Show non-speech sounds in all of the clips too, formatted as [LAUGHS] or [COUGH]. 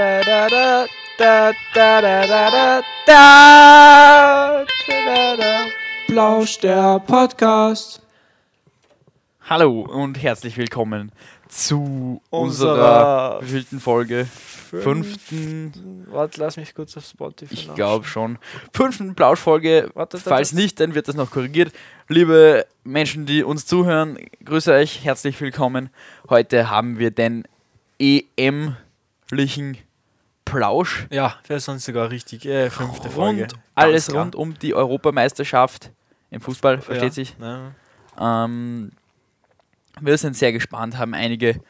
da da da da da da da da da da Plausch der Podcast. Hallo und herzlich willkommen zu Unserer unserer wievielten Folge? Fünften, Warte, lass mich kurz auf Spotify ich glaube schon. Fünften Plauschfolge. Falls nicht, dann wird das noch korrigiert. Liebe Menschen, die uns zuhören, grüße euch, herzlich willkommen. Heute haben wir den EM-lichen Plausch. Ja, wäre sonst sogar richtig. Äh, fünfte Folge. Rund, alles Ganz klar. rund um die Europameisterschaft im Fußball, versteht ja. sich. Ja. Ähm, wir sind sehr gespannt, haben einige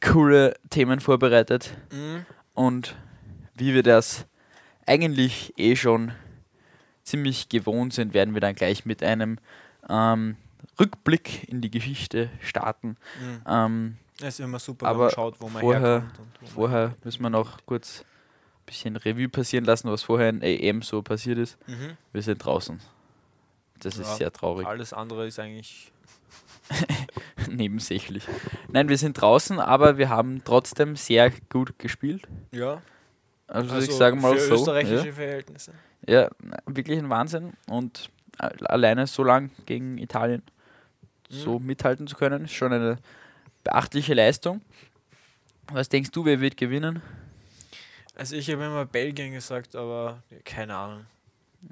coole Themen vorbereitet Mhm. und wie wir das eigentlich eh schon ziemlich gewohnt sind, werden wir dann gleich mit einem ähm, Rückblick in die Geschichte starten. Mhm. Ähm, Das ist immer super, Aber wenn man schaut, wo man vorher- herkommt. Und vorher müssen wir noch kurz bisschen Revue passieren lassen, was vorher in EM so passiert ist. Mhm. Wir sind draußen. Das ist Ja, sehr traurig. Alles andere ist eigentlich. [LAUGHS] nebensächlich. Nein, wir sind draußen, aber wir haben trotzdem sehr gut gespielt. Ja, Also, also ich sage mal für so. österreichische Ja, Verhältnisse. ja, wirklich ein Wahnsinn. Und alleine so lang gegen Italien so Mhm. mithalten zu können, ist schon eine beachtliche Leistung. Was denkst du, wer wird gewinnen? Also ich habe immer Belgien gesagt, aber keine Ahnung.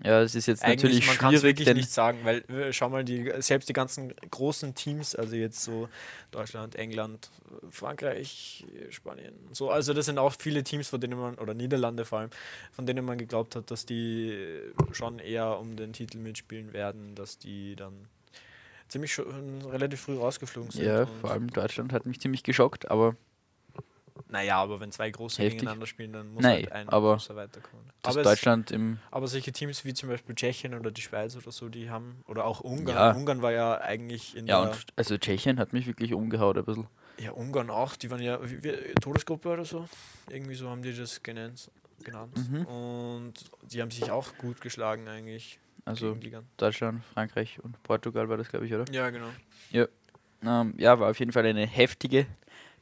Ja, es ist jetzt Eigentlich, natürlich man kann es schwierig, wirklich denn nicht sagen, weil äh, schau mal, die, selbst die ganzen großen Teams, also jetzt so Deutschland, England, Frankreich, Spanien, so, also das sind auch viele Teams, von denen man, oder Niederlande vor allem, von denen man geglaubt hat, dass die schon eher um den Titel mitspielen werden, dass die dann ziemlich schon relativ früh rausgeflogen sind. ja, und- vor allem Deutschland hat mich ziemlich geschockt, aber Naja, aber wenn zwei große Heftig. gegeneinander spielen, dann muss Nein, halt ein aber großer weiterkommen. dass Aber, es, Deutschland im aber solche Teams wie zum Beispiel Tschechien oder die Schweiz oder so, die haben, oder auch Ungarn. Ja. Ungarn war ja eigentlich in ja der. und also Tschechien hat mich wirklich umgehauen ein bisschen. Ja, Ungarn auch, die waren ja wie, wie, Todesgruppe oder so. Irgendwie so haben die das genannt. genannt. Mhm. Und die haben sich auch gut geschlagen eigentlich. Also Deutschland, Frankreich und Portugal war das, glaube ich, oder? Ja, genau. Ähm, ja, war auf jeden Fall eine heftige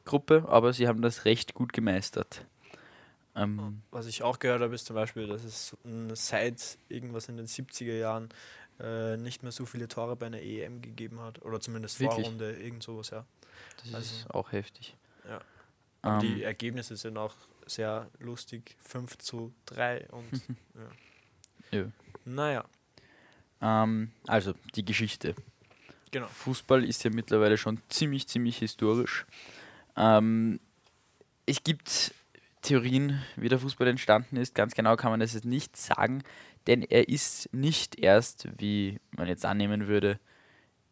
Gruppe, aber sie haben das recht gut gemeistert. Ähm, Was ich auch gehört habe, ist zum Beispiel, dass es seit irgendwas in den 70er Jahren äh, nicht mehr so viele Tore bei einer EM gegeben hat. Oder zumindest Wirklich? Vorrunde, irgend sowas, ja. das also- ist auch heftig. Ja. Ähm, die Ergebnisse sind auch sehr lustig. 5 zu 3 und [LAUGHS] ja. Ja. Naja, ähm, also, die Geschichte. genau. Fußball ist ja mittlerweile schon ziemlich, ziemlich historisch. Ähm, es gibt Theorien, wie der Fußball entstanden ist. Ganz genau kann man das jetzt nicht sagen, denn er ist nicht erst, wie man jetzt annehmen würde,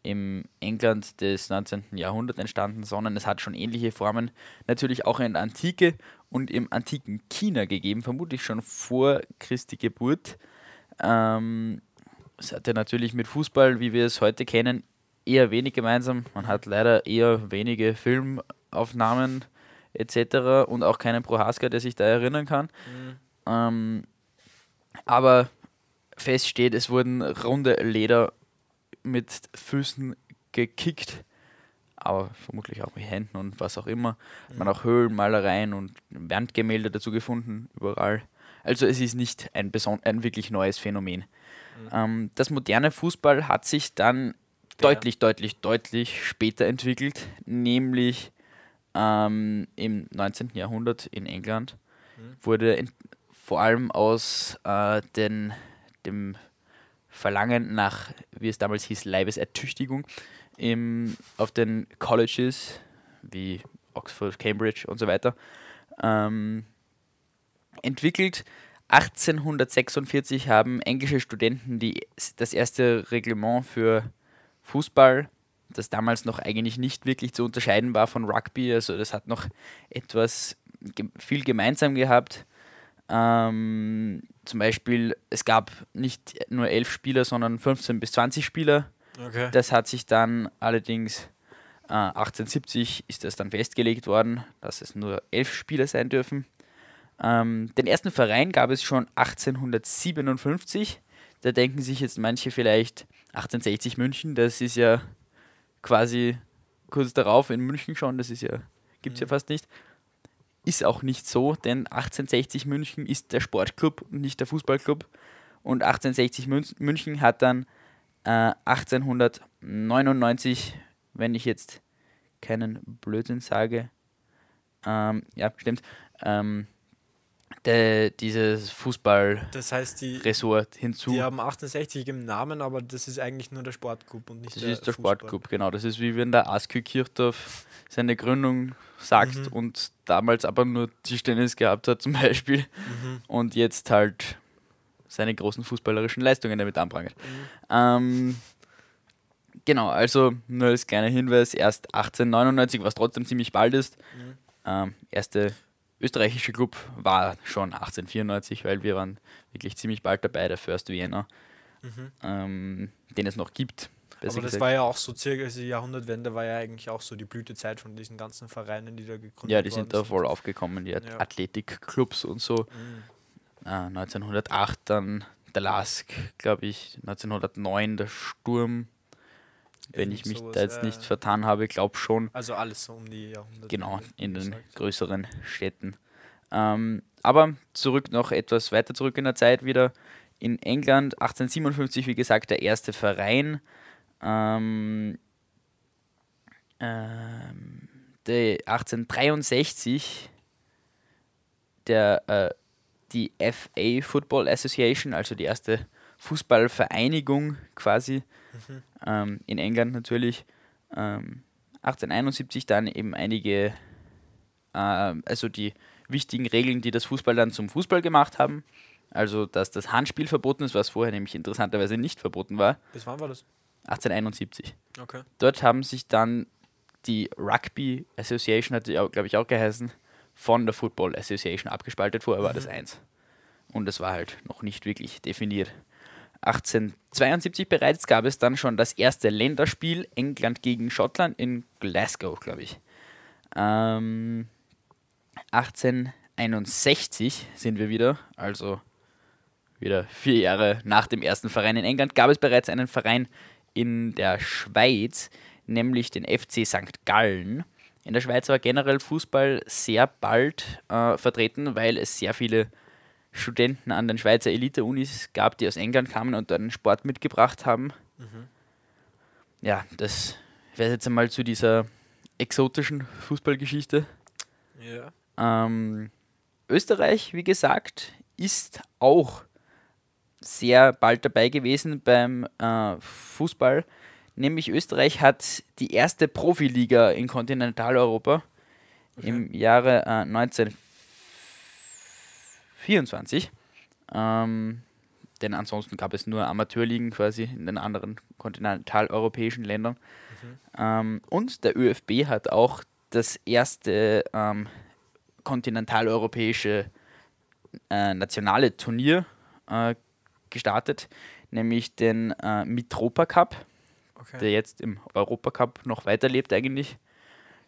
im England des 19. Jahrhunderts entstanden, sondern es hat schon ähnliche Formen natürlich auch in der Antike und im antiken China gegeben, vermutlich schon vor Christi Geburt. Ähm, es hatte natürlich mit Fußball, wie wir es heute kennen, eher wenig gemeinsam. Man hat leider eher wenige Filmaufnahmen etc. und auch keinen Prohaska, der sich da erinnern kann. Mhm. Ähm, aber fest steht, es wurden runde Leder mit Füßen gekickt, aber vermutlich auch mit Händen und was auch immer. Man hat auch Höhlenmalereien und Wandgemälde dazu gefunden, überall. Also es ist nicht ein, ein wirklich neues Phänomen. Ähm, das moderne Fußball hat sich dann Der- deutlich, deutlich, deutlich später entwickelt, nämlich ähm, im 19. Jahrhundert in England Mhm. wurde in, vor allem aus äh, den, dem Verlangen nach, wie es damals hieß, Leibesertüchtigung im, auf den Colleges wie Oxford, Cambridge und so weiter ähm, entwickelt. 1846 haben englische Studenten die, das erste Reglement für Fußball, das damals noch eigentlich nicht wirklich zu unterscheiden war von Rugby, also das hat noch etwas viel gemeinsam gehabt. Ähm, zum Beispiel, es gab nicht nur elf Spieler, sondern 15 bis 20 Spieler. Okay. Das hat sich dann allerdings äh, 1870 ist das dann festgelegt worden, dass es nur elf Spieler sein dürfen. Ähm, den ersten Verein gab es schon 1857. Da denken sich jetzt manche vielleicht 1860 München, das ist ja quasi kurz darauf in München schon, das ist ja, gibt es ja Mhm. fast nicht. ist auch nicht so, denn 1860 München ist der Sportclub und nicht der Fußballclub. Und 1860 München hat dann äh, 1899, wenn ich jetzt keinen Blödsinn sage, ähm, ja, stimmt, ähm, de, dieses Fußball das heißt, die, Ressort hinzu. Die haben 68 im Namen, aber das ist eigentlich nur der Sportclub und nicht das der ist der Fußball. Sportclub, genau. Das ist wie wenn der Askü Kirchdorf seine Gründung sagt Mhm. und damals aber nur Tischtennis gehabt hat zum Beispiel Mhm. und jetzt halt seine großen fußballerischen Leistungen damit anprangert. Mhm. Ähm, genau, also nur als kleiner Hinweis, erst 1899, was trotzdem ziemlich bald ist. Mhm. Ähm, erste österreichische Club war schon 1894, weil wir waren wirklich ziemlich bald dabei, der First Vienna, Mhm. ähm, den es noch gibt. Aber das gesagt. war ja auch so circa, also die Jahrhundertwende war ja eigentlich auch so die Blütezeit von diesen ganzen Vereinen, die da gegründet ja, die sind da voll aufgekommen, die Ja. Athletikclubs und so. Mhm. Äh, 1908 dann der Lask, glaube ich, 1909 der Sturm, wenn ich mich sowas, da jetzt ja, nicht vertan habe, glaube schon. Also alles so um die Jahrhunderte. Genau, in den gesagt. größeren Städten. Ähm, aber zurück noch etwas weiter zurück in der Zeit wieder. In England 1857, wie gesagt, der erste Verein. Ähm, ähm, der 1863 der, äh, die FA Football Association, also die erste Fußballvereinigung quasi Mhm. ähm, in England natürlich. Ähm, 1871 dann eben einige, ähm, also die wichtigen Regeln, die das Fußball dann zum Fußball gemacht haben. Also, dass das Handspiel verboten ist, was vorher nämlich interessanterweise nicht verboten war. Bis wann war das? 1871. Okay. Dort haben sich dann die Rugby Association, hat glaube ich, auch geheißen, von der Football Association abgespaltet. Vorher war das eins. Und es war halt noch nicht wirklich definiert. 1872 bereits gab es dann schon das erste Länderspiel England gegen Schottland in Glasgow, glaube ich. Ähm, 1861 sind wir wieder, also wieder vier Jahre nach dem ersten Verein in England, gab es bereits einen Verein in der Schweiz, nämlich den FC St. Gallen. In der Schweiz war generell Fußball sehr bald äh, vertreten, weil es sehr viele Studenten an den Schweizer Elite-Unis gab, die aus England kamen und dort einen Sport mitgebracht haben. Mhm. Ja, das wäre jetzt einmal zu dieser exotischen Fußballgeschichte. Ja. Ähm, Österreich, wie gesagt, ist auch sehr bald dabei gewesen beim äh, Fußball. Nämlich Österreich hat die erste Profiliga in Kontinentaleuropa Okay. im Jahre äh, 1924. Ähm, denn ansonsten gab es nur Amateurligen quasi in den anderen kontinentaleuropäischen Ländern. Ähm, und der ÖFB hat auch das erste ähm, kontinentaleuropäische äh, nationale Turnier äh, gestartet, nämlich den äh, Mitropa Cup, Okay. der jetzt im Europacup noch weiterlebt eigentlich.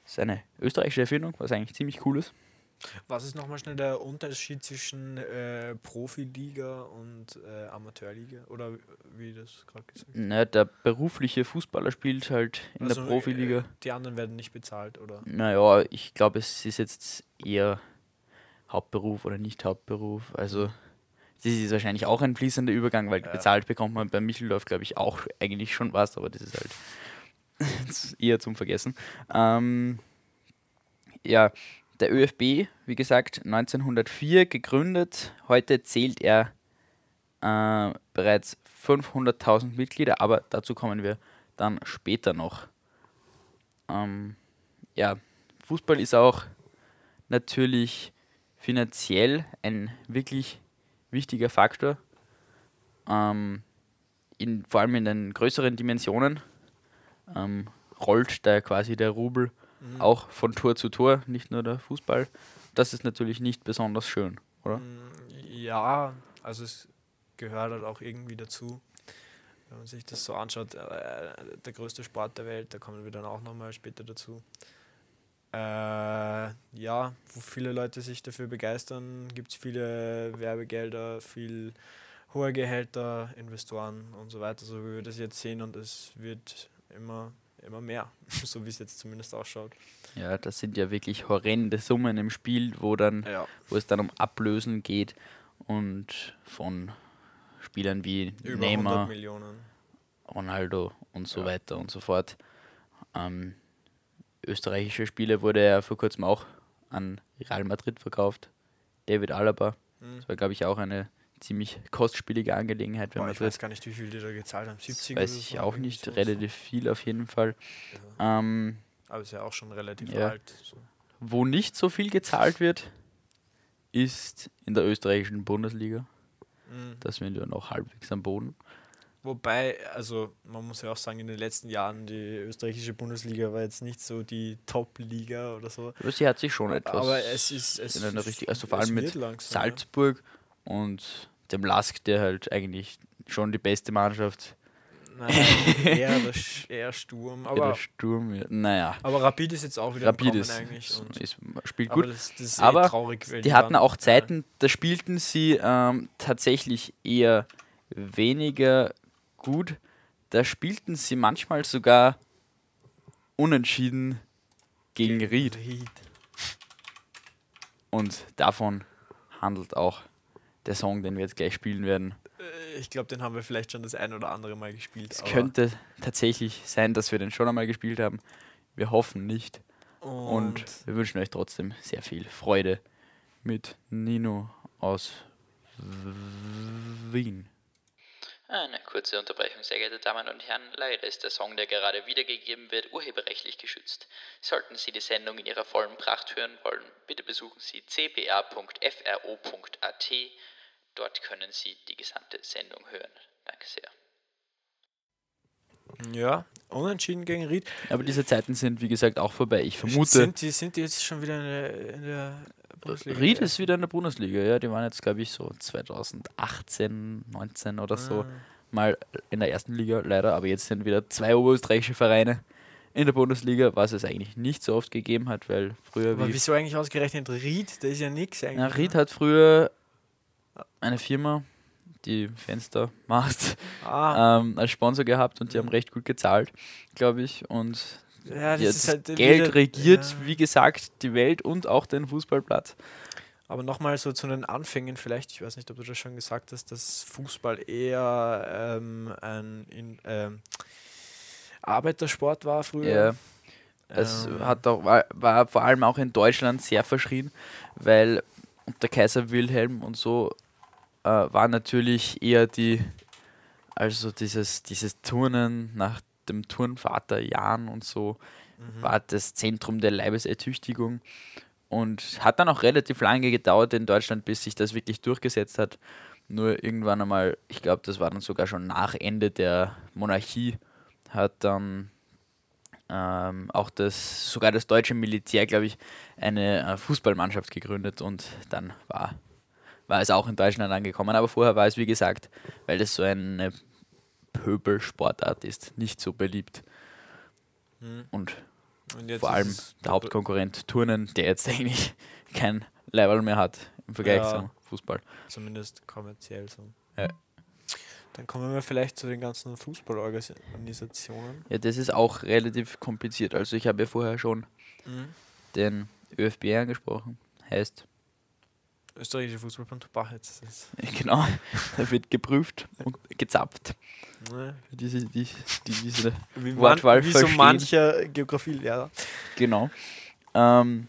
Das ist eine österreichische Erfindung, was eigentlich ziemlich cool ist. Was ist nochmal schnell der Unterschied zwischen äh, Profiliga und äh, Amateurliga? Oder wie das gerade gesagt Na, der berufliche Fußballer spielt halt in Also, der Profiliga. Äh, die anderen werden nicht bezahlt, oder? Naja, ich glaube, es ist jetzt eher Hauptberuf oder nicht Hauptberuf. Also, das ist wahrscheinlich auch ein fließender Übergang, weil Ja. bezahlt bekommt man beim Micheldorf, glaube ich, auch eigentlich schon was, aber das ist halt [LAUGHS] eher zum Vergessen. Ähm, ja, der ÖFB, wie gesagt, 1904 gegründet. Heute zählt er äh, bereits 500.000 Mitglieder, aber dazu kommen wir dann später noch. Ähm, ja, Fußball ist auch natürlich finanziell ein wirklich wichtiger Faktor. Ähm, in, vor allem in den größeren Dimensionen ähm, rollt da quasi der Rubel Mhm. auch von Tor zu Tor, nicht nur der Fußball. Das ist natürlich nicht besonders schön, oder? Mm, Ja, also es gehört halt auch irgendwie dazu. Wenn man sich das so anschaut, äh, der größte Sport der Welt, da kommen wir dann auch nochmal später dazu. Äh, ja, wo viele Leute sich dafür begeistern, gibt es viele Werbegelder, viel hohe Gehälter, Investoren und so weiter, so wie wir das jetzt sehen und es wird immer immer mehr, [LAUGHS] so wie es jetzt zumindest ausschaut. Ja, das sind ja wirklich horrende Summen im Spiel, wo dann, Ja. wo es dann um Ablösen geht und von Spielern wie Über Neymar, 100 Millionen. Ronaldo und so Ja. weiter und so fort. Ähm, österreichische Spiele wurde er vor kurzem auch an Real Madrid verkauft. David Alaba. Mhm. Das war, glaube ich, auch eine ziemlich kostspielige Angelegenheit, wenn Boah, man ich das weiß gar nicht, wie viel die da gezahlt haben. 70 weiß ich so, auch nicht, sowas. relativ viel auf jeden Fall. Ja. Ähm, Aber ist ja auch schon relativ Ja. alt. So. wo nicht so viel gezahlt wird, ist in der österreichischen Bundesliga. Mhm. Da sind wir noch halbwegs am Boden. Wobei, also man muss ja auch sagen, in den letzten Jahren, die österreichische Bundesliga war jetzt nicht so die Top-Liga oder so. Aber sie hat sich schon etwas Aber es ist. Es in einer richtig, also vor allem mit langsam, ja. Und dem Lask, der halt eigentlich schon die beste Mannschaft Nein, [LAUGHS] eher, der, eher Sturm. Aber, der Sturm wird. Naja, aber Rapid ist jetzt auch wieder Rapid ist, eigentlich. Und, ist, spielt aber gut. das, das ist Aber eh traurig. Die hatten auch Zeiten, da spielten sie ähm, tatsächlich eher weniger gut. Da spielten sie manchmal sogar unentschieden gegen Ried. Ried. Und davon handelt auch der Song, den wir jetzt gleich spielen werden. Äh, Ich glaube, den haben wir vielleicht schon das ein oder andere Mal gespielt. Es könnte tatsächlich sein, dass wir den schon einmal gespielt haben. Wir hoffen nicht. Und Und, wir wünschen euch trotzdem sehr viel Freude mit Nino aus Wien. Eine kurze Unterbrechung, sehr geehrte Damen und Herren. Leider ist der Song, der gerade wiedergegeben wird, urheberrechtlich geschützt. Sollten Sie die Sendung in ihrer vollen Pracht hören wollen, bitte besuchen Sie cba.fro.at. Dort können Sie die gesamte Sendung hören. Danke sehr. ja, unentschieden gegen Ried. Aber diese Zeiten sind, wie gesagt, auch vorbei. Ich vermute, Sind die, sind die jetzt schon wieder in der, in der Bundesliga? Ried ist wieder in der Bundesliga. Ja, die waren jetzt, glaube ich, so 2018, 19 oder so Ah. mal in der ersten Liga, leider. Aber jetzt sind wieder zwei oberösterreichische Vereine in der Bundesliga, was es eigentlich nicht so oft gegeben hat, weil früher Aber wie wieso eigentlich ausgerechnet Ried? Da ist ja nichts eigentlich. Ja, Ried hat früher eine Firma, die Fenster [LAUGHS] macht, Ah, ähm, als Sponsor gehabt und die haben recht gut gezahlt, glaube ich. Und ja, das das halt Geld wieder- regiert, ja. wie gesagt, die Welt und auch den Fußballplatz. Aber nochmal so zu den Anfängen vielleicht, ich weiß nicht, ob du das schon gesagt hast, dass Fußball eher ähm, ein in, ähm, Arbeitersport war früher. Ja, es Ähm, hat auch, war, war vor allem auch in Deutschland sehr verschrien, weil unter Kaiser Wilhelm und so äh, war natürlich eher die, also dieses, dieses Turnen nach dem Turnvater Jan und so, mhm. war das Zentrum der Leibesertüchtigung und hat dann auch relativ lange gedauert in Deutschland, bis sich das wirklich durchgesetzt hat. Nur irgendwann einmal, ich glaube, das war dann sogar schon nach Ende der Monarchie, hat dann ähm, auch das, sogar das deutsche Militär, glaube ich, eine äh, Fußballmannschaft gegründet und dann war, war es auch in Deutschland angekommen. Aber vorher war es, wie gesagt, weil das so eine Pöbelsportart ist, nicht so beliebt. Mhm. Und Und vor allem es der Hauptkonkurrent Turnen, der jetzt [LAUGHS] eigentlich kein Level mehr hat im Vergleich Ja. zum Fußball. Zumindest kommerziell so. Ja. Dann kommen wir vielleicht zu den ganzen Fußballorganisationen. Ja, das ist auch relativ kompliziert. Also ich habe ja vorher schon Mhm. den ÖFB angesprochen. Heißt, Österreichische Fußballbund Bach jetzt. Das ist, [LAUGHS] genau, da wird geprüft und gezapft. Für diese, die, die diese Wie, Wortwahl man, wie so mancher Geografielehrer. Genau. Ähm,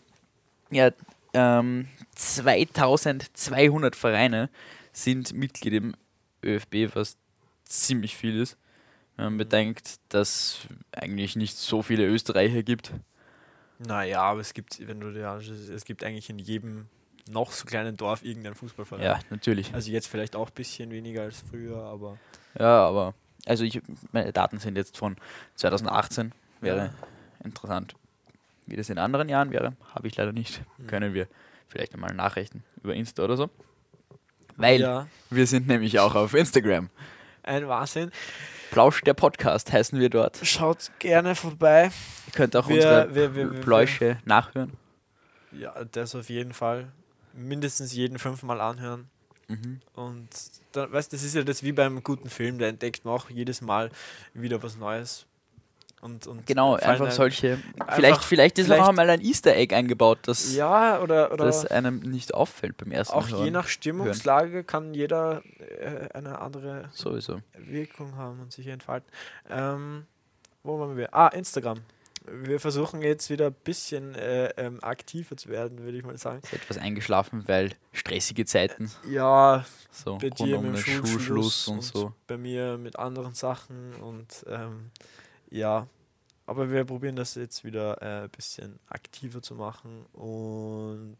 ja, ähm, 2200 Vereine sind Mitglied im ÖFB, was ziemlich viel ist. Wenn man bedenkt, dass eigentlich nicht so viele Österreicher gibt. Naja, aber es gibt, wenn du dir anschaust, es gibt eigentlich in jedem noch so kleinen Dorf irgendeinen Fußballverein. Ja, natürlich. Also jetzt vielleicht auch ein bisschen weniger als früher, aber Ja, aber also ich, meine Daten sind jetzt von 2018. Wäre Ja. interessant, wie das in anderen Jahren wäre. Habe ich leider nicht. Mhm. Können wir vielleicht einmal nachrichten über Insta oder so. Weil ja, wir sind nämlich auch auf Instagram. ein Wahnsinn. Plausch der Podcast heißen wir dort. Schaut gerne vorbei. Ihr könnt auch Wir- unsere wir- wir- Pläusche nachhören. Ja, das auf jeden Fall. Mindestens jeden fünfmal anhören. Mhm. Und dann, weißt das ist ja das wie beim guten Film, da entdeckt man auch jedes Mal wieder was Neues. Und, und Genau, einfach einem- solche. Vielleicht, vielleicht ist auch vielleicht- noch mal ein Easter Egg eingebaut, das, Ja, oder, oder das einem nicht auffällt beim ersten auch Hören. je nach Stimmungslage kann jeder äh, eine andere Sowieso. Wirkung haben und sich entfalten. Ähm, wo waren wir? Ah, Instagram. Wir versuchen jetzt wieder ein bisschen äh, ähm, aktiver zu werden, würde ich mal sagen. Ist etwas eingeschlafen, weil stressige Zeiten, Ja, so bei dir mit dem Schulschluss Schulschluss und, und so. bei mir mit anderen Sachen und ähm, ja, aber wir probieren das jetzt wieder äh, ein bisschen aktiver zu machen und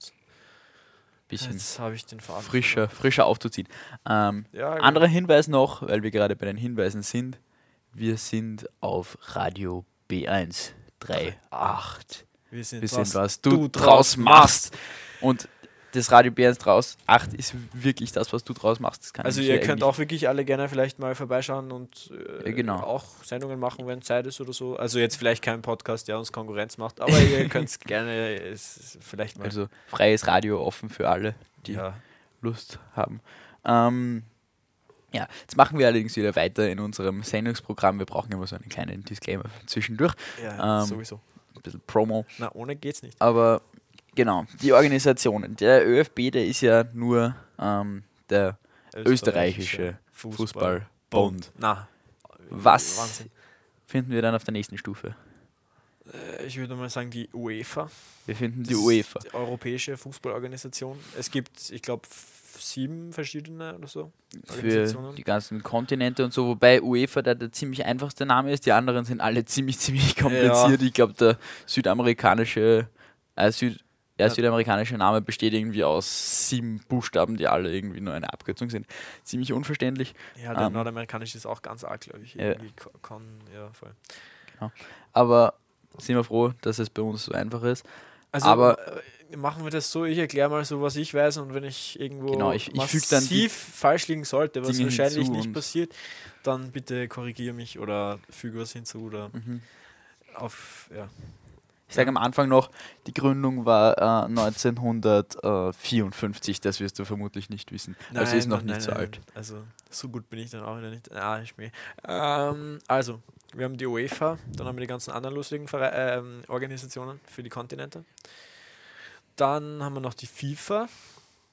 Bisschen jetzt ich den Faden frischer, frischer aufzuziehen. Ähm. Ja, genau. anderer Hinweis noch, weil wir gerade bei den Hinweisen sind. Wir sind auf Radio B1 38. wir sind, Wir sind, was du draus machst. Und das Radio B1 draus 8 ist wirklich das, was du draus machst. Also ihr könnt auch wirklich alle gerne vielleicht mal vorbeischauen und äh, Ja, genau. auch Sendungen machen, wenn Zeit ist oder so. Also jetzt vielleicht kein Podcast, der uns Konkurrenz macht, aber ihr [LAUGHS] könnt es gerne es, vielleicht mal. Also freies Radio offen für alle, die ja. Lust haben. Ähm, ja, jetzt machen wir allerdings wieder weiter in unserem Sendungsprogramm. Wir brauchen immer so einen kleinen Disclaimer zwischendurch, ja ähm, sowieso. ein bisschen Promo. Na, ohne geht's nicht. Aber genau, die Organisationen. Der ÖFB, der ist ja nur ähm, der österreichische Fußballbund. Na, Was Wahnsinn. finden wir dann auf der nächsten Stufe? Äh, Ich würde mal sagen, die UEFA. Wir finden die Das ist UEFA. Die Europäische Fußballorganisation. Es gibt, ich glaube, sieben verschiedene oder so. Für die ganzen Kontinente und so, wobei UEFA da der ziemlich einfachste Name ist, die anderen sind alle ziemlich, [LAUGHS] ziemlich kompliziert. Ich glaube, der südamerikanische, äh, Süd, ja, Ja. südamerikanische Name besteht irgendwie aus sieben Buchstaben, die alle irgendwie nur eine Abkürzung sind. Ziemlich unverständlich. Ja, der Ähm, nordamerikanische ist auch ganz arg, glaube ich. Ja. Con, ja, voll. Aber sind wir froh, dass es bei uns so einfach ist. Also, Aber- äh, machen wir das so, ich erkläre mal so, was ich weiß und wenn ich irgendwo Genau, ich- ich massiv falsch liegen sollte, was Dinge wahrscheinlich nicht passiert, dann bitte korrigiere mich oder füge was hinzu oder Mhm. auf, ja. Ich sage am Anfang noch, die Gründung war äh, 1954, das wirst du vermutlich nicht wissen. also ist noch nein, nicht nein, so nein, alt. Also so gut bin ich dann auch wieder nicht. Ah, ich mir. Ähm, also, wir haben die UEFA, dann haben wir die ganzen anderen lustigen Vere ähm, Organisationen für die Kontinente. Dann haben wir noch die FIFA,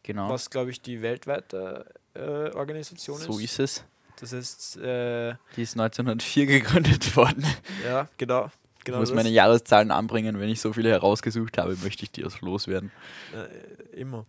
Genau, was glaube ich die weltweite äh, Organisation so ist. ist es. Das heißt, äh, Die ist 1904 [LAUGHS] gegründet worden. ja, genau. Ich genau muss das. meine Jahreszahlen anbringen, wenn ich so viele herausgesucht habe, möchte ich die aus loswerden. Äh, immer.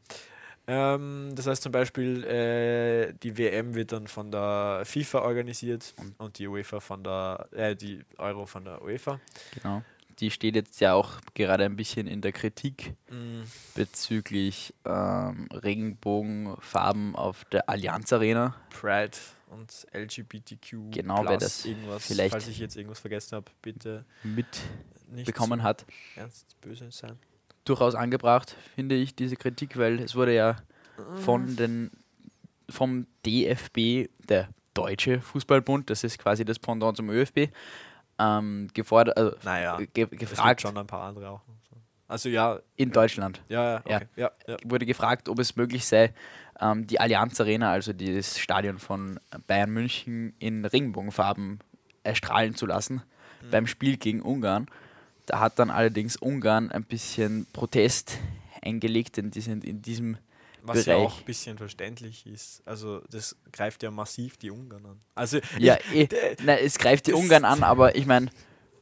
Ähm, das heißt zum Beispiel, äh, die WM wird dann von der FIFA organisiert und die UEFA von der, äh, die Euro von der UEFA. Genau. Die steht jetzt ja auch gerade ein bisschen in der Kritik Mm, bezüglich ähm, Regenbogenfarben auf der Allianz Arena. Pride und LGBTQ. Genau, wer das irgendwas, vielleicht- falls ich jetzt irgendwas vergessen habe, bitte mitbekommen hat. ernst böse sein. Durchaus angebracht, finde ich, diese Kritik, weil es wurde ja von den, vom DFB, der Deutsche Fußballbund, das ist quasi das Pendant zum ÖFB, ähm, gefordert, also Naja, ge es gibt gefragt schon ein paar andere auch. Also ja, in Deutschland. ja, ja, Ja. okay. ja, ja. wurde gefragt, ob es möglich sei, ähm, die Allianz Arena, also das Stadion von Bayern München, in Regenbogenfarben erstrahlen zu lassen Mhm. beim Spiel gegen Ungarn. Da hat dann allerdings Ungarn ein bisschen Protest eingelegt, denn die sind in diesem Was ja Bereich. auch ein bisschen verständlich ist. Also das greift ja massiv die Ungarn an. Also Ja, ich, eh, nein, es greift die Ungarn an, aber ich meine,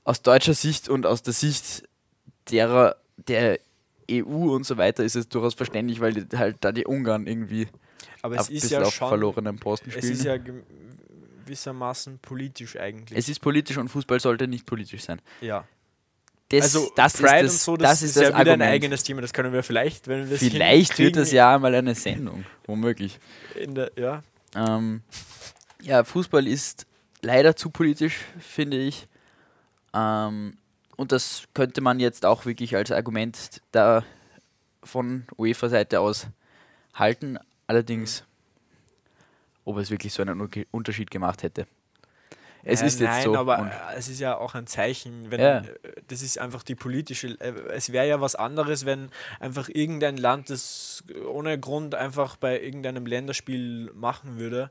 aus deutscher Sicht und aus der Sicht derer, der EU und so weiter ist es durchaus verständlich, weil die, halt da die Ungarn irgendwie aber ein es ist ja auf schon, verlorenen Posten es spielen. ist ja gewissermaßen politisch eigentlich. Es ist politisch und Fußball sollte nicht politisch sein. ja. Das, Also das Pride ist das, so, das, das, ist ist das ja wieder ein eigenes Thema. Das können wir vielleicht, wenn wir es Vielleicht wird das ja mal eine Sendung, womöglich. in der, ja. Ähm, ja, Fußball ist leider zu politisch, finde ich. Ähm, und das könnte man jetzt auch wirklich als Argument da von UEFA-Seite aus halten. Allerdings, ob es wirklich so einen Unterschied gemacht hätte. Es Äh, ist jetzt nein, so. aber und- es ist ja auch ein Zeichen, wenn Ja. äh, das ist einfach die politische. äh, Es wäre ja was anderes, wenn einfach irgendein Land das ohne Grund einfach bei irgendeinem Länderspiel machen würde.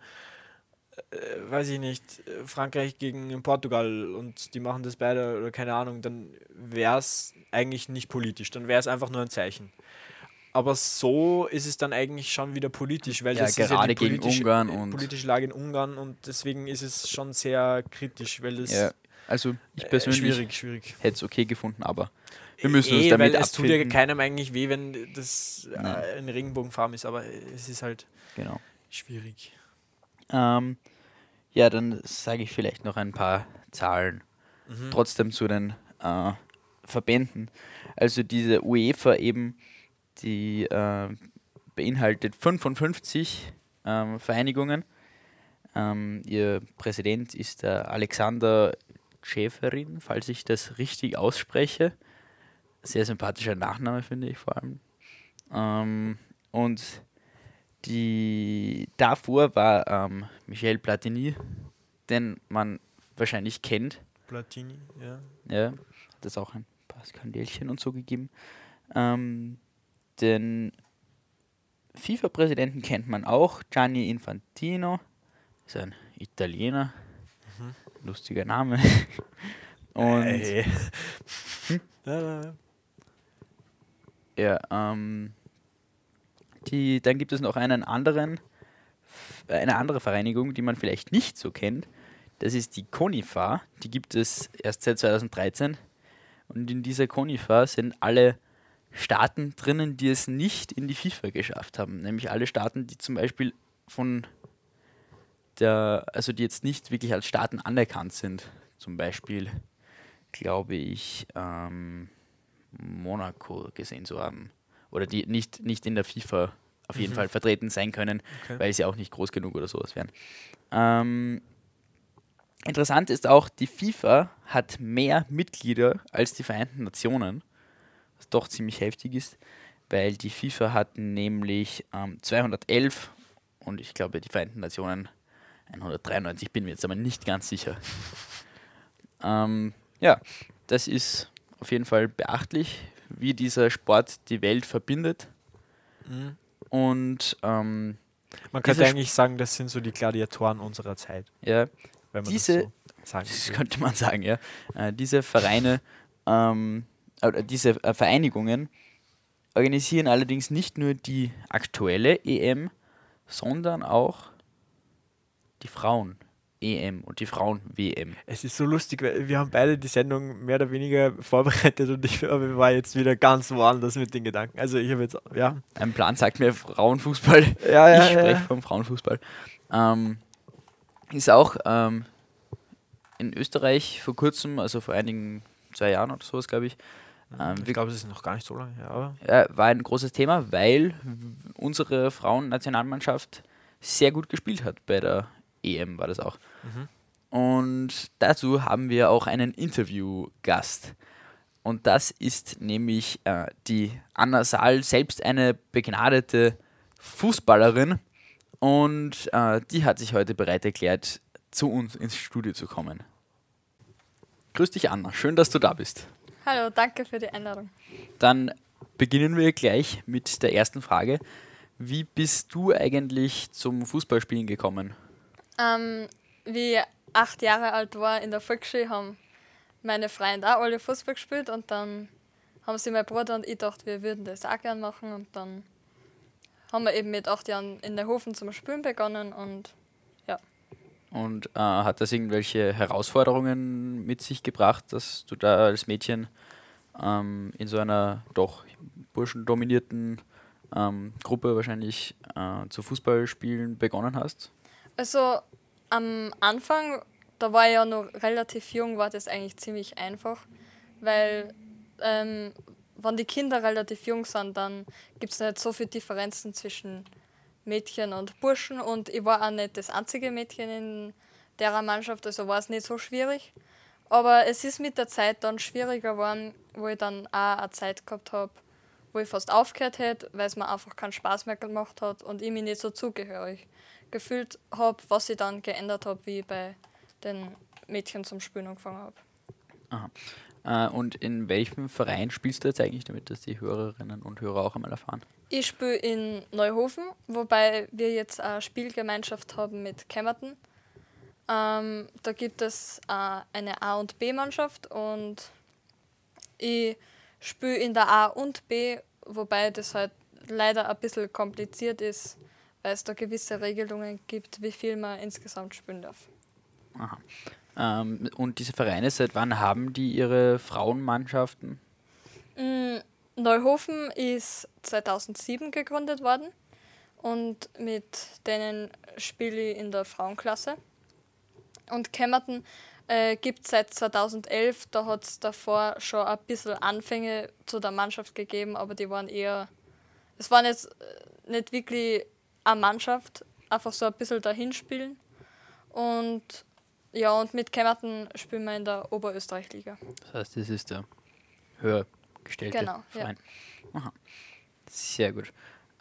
äh, weiß ich nicht, Frankreich gegen Portugal und die machen das beide oder keine Ahnung, dann wäre es eigentlich nicht politisch, dann wäre es einfach nur ein Zeichen. Aber so ist es dann eigentlich schon wieder politisch, weil Ja, das ist ja gerade die gegen politische, Ungarn äh, und- politische Lage in Ungarn und deswegen ist es schon sehr kritisch, weil das Ja, also ich äh, persönlich schwierig, schwierig. hätte es okay gefunden, aber wir müssen uns Eh, damit weil es tut ja keinem eigentlich weh, wenn das äh, Nein. eine Regenbogenfarbe ist, aber es ist halt Genau. schwierig. Ähm, ja, dann sage ich vielleicht noch ein paar Zahlen. Mhm. Trotzdem zu den äh, Verbänden. Also diese UEFA eben, die äh, beinhaltet 55 ähm, Vereinigungen. Ähm, ihr Präsident ist der Alexander Schäferin, falls ich das richtig ausspreche. Sehr sympathischer Nachname, finde ich vor allem. Ähm, und die davor war ähm, Michel Platini, den man wahrscheinlich kennt. Platini, ja. Ja, hat es auch ein paar Skandälchen und so gegeben. Ähm, den FIFA-Präsidenten kennt man auch, Gianni Infantino, ist ein Italiener, lustiger Name. [LAUGHS] und Ey. Ja, ja, ähm, die, dann gibt es noch einen anderen, äh, eine andere Vereinigung, die man vielleicht nicht so kennt. Das ist die Conifa. Die gibt es erst seit 2013. Und in dieser Conifa sind alle Staaten drinnen, die es nicht in die FIFA geschafft haben. Nämlich alle Staaten, die zum Beispiel von der, also die jetzt nicht wirklich als Staaten anerkannt sind. Zum Beispiel, glaube ich, ähm, Monaco gesehen zu haben. Oder die nicht, nicht in der FIFA auf jeden Fall vertreten sein können, Okay. weil sie auch nicht groß genug oder sowas wären. Ähm, interessant ist auch, die FIFA hat mehr Mitglieder als die Vereinten Nationen, was doch ziemlich heftig ist, weil die FIFA hat nämlich ähm, 211 und ich glaube die Vereinten Nationen 193, bin mir jetzt aber nicht ganz sicher. [LAUGHS] ähm, ja, das ist auf jeden Fall beachtlich, wie dieser Sport die Welt verbindet. Mhm. Und ähm, Man könnte eigentlich sagen, das sind so die Gladiatoren unserer Zeit, ja, wenn man Diese- das so sagen [LAUGHS] das könnte man sagen, ja. Äh, diese Vereine, ähm, diese äh, Vereinigungen organisieren allerdings nicht nur die aktuelle EM, sondern auch die Frauen-EM und die Frauen-WM. Es ist so lustig, weil wir haben beide die Sendung mehr oder weniger vorbereitet und ich war jetzt wieder ganz woanders mit den Gedanken. Also ich habe jetzt, ja. Ein Plan sagt mir Frauenfußball. Ja, ich spreche vom Frauenfußball. Ähm, ist auch ähm, in Österreich vor kurzem, also vor einigen zwei Jahren oder sowas, glaube ich, ähm, Ich glaube, es ist noch gar nicht so lange her, äh, war ein großes Thema, weil unsere Frauennationalmannschaft sehr gut gespielt hat bei der EM, war das auch. Und dazu haben wir auch einen Interviewgast. Und das ist nämlich äh, die Anna Saal, selbst eine begnadete Fußballerin. Und äh, die hat sich heute bereit erklärt, zu uns ins Studio zu kommen. Grüß dich, Anna. Schön, dass du da bist. Hallo, danke für die Einladung. Dann beginnen wir gleich mit der ersten Frage. Wie bist du eigentlich zum Fußballspielen gekommen? Ähm, wie acht Jahre alt war in der Volksschule, haben meine Freunde auch alle Fußball gespielt und dann haben sie mein Bruder und ich gedacht, wir würden das auch gern machen und dann haben wir eben mit acht Jahren in der Hofen zum Spielen begonnen und Und äh, hat das irgendwelche Herausforderungen mit sich gebracht, dass du da als Mädchen ähm, in so einer doch burschendominierten ähm, Gruppe wahrscheinlich äh, zu Fußballspielen begonnen hast? Also am Anfang, da war ich ja noch relativ jung, war das eigentlich ziemlich einfach, weil ähm, wenn die Kinder relativ jung sind, dann gibt es nicht so viele Differenzen zwischen Mädchen und Burschen und ich war auch nicht das einzige Mädchen in der Mannschaft, also war es nicht so schwierig. Aber es ist mit der Zeit dann schwieriger geworden, wo ich dann auch eine Zeit gehabt habe, wo ich fast aufgehört hätte, weil es mir einfach keinen Spaß mehr gemacht hat und ich mich nicht so zugehörig gefühlt habe, was ich dann geändert habe, wie ich bei den Mädchen zum Spielen angefangen habe. Äh, und in welchem Verein spielst du jetzt eigentlich, damit das die Hörerinnen und Hörer auch einmal erfahren? Ich spiele in Neuhofen, wobei wir jetzt eine Spielgemeinschaft haben mit Kämmerten. Ähm, da gibt es äh, eine A- und B-Mannschaft und ich spiele in der A und B, wobei das halt leider ein bisschen kompliziert ist, weil es da gewisse Regelungen gibt, wie viel man insgesamt spielen darf. Aha. Ähm, und diese Vereine, seit wann haben die ihre Frauenmannschaften? Mm, Neuhofen ist 2007 gegründet worden und mit denen spiele ich in der Frauenklasse. Und Kemmerton äh, gibt es seit 2011, da hat es davor schon ein bisschen Anfänge zu der Mannschaft gegeben, aber die waren eher, es waren jetzt äh, nicht wirklich eine Mannschaft, einfach so ein bisschen dahinspielen. Und ja, und mit Kemmerton spielen wir in der Oberösterreich-Liga. Das heißt, das ist der höher gestellte Genau, ja. Verein. Aha. Sehr gut.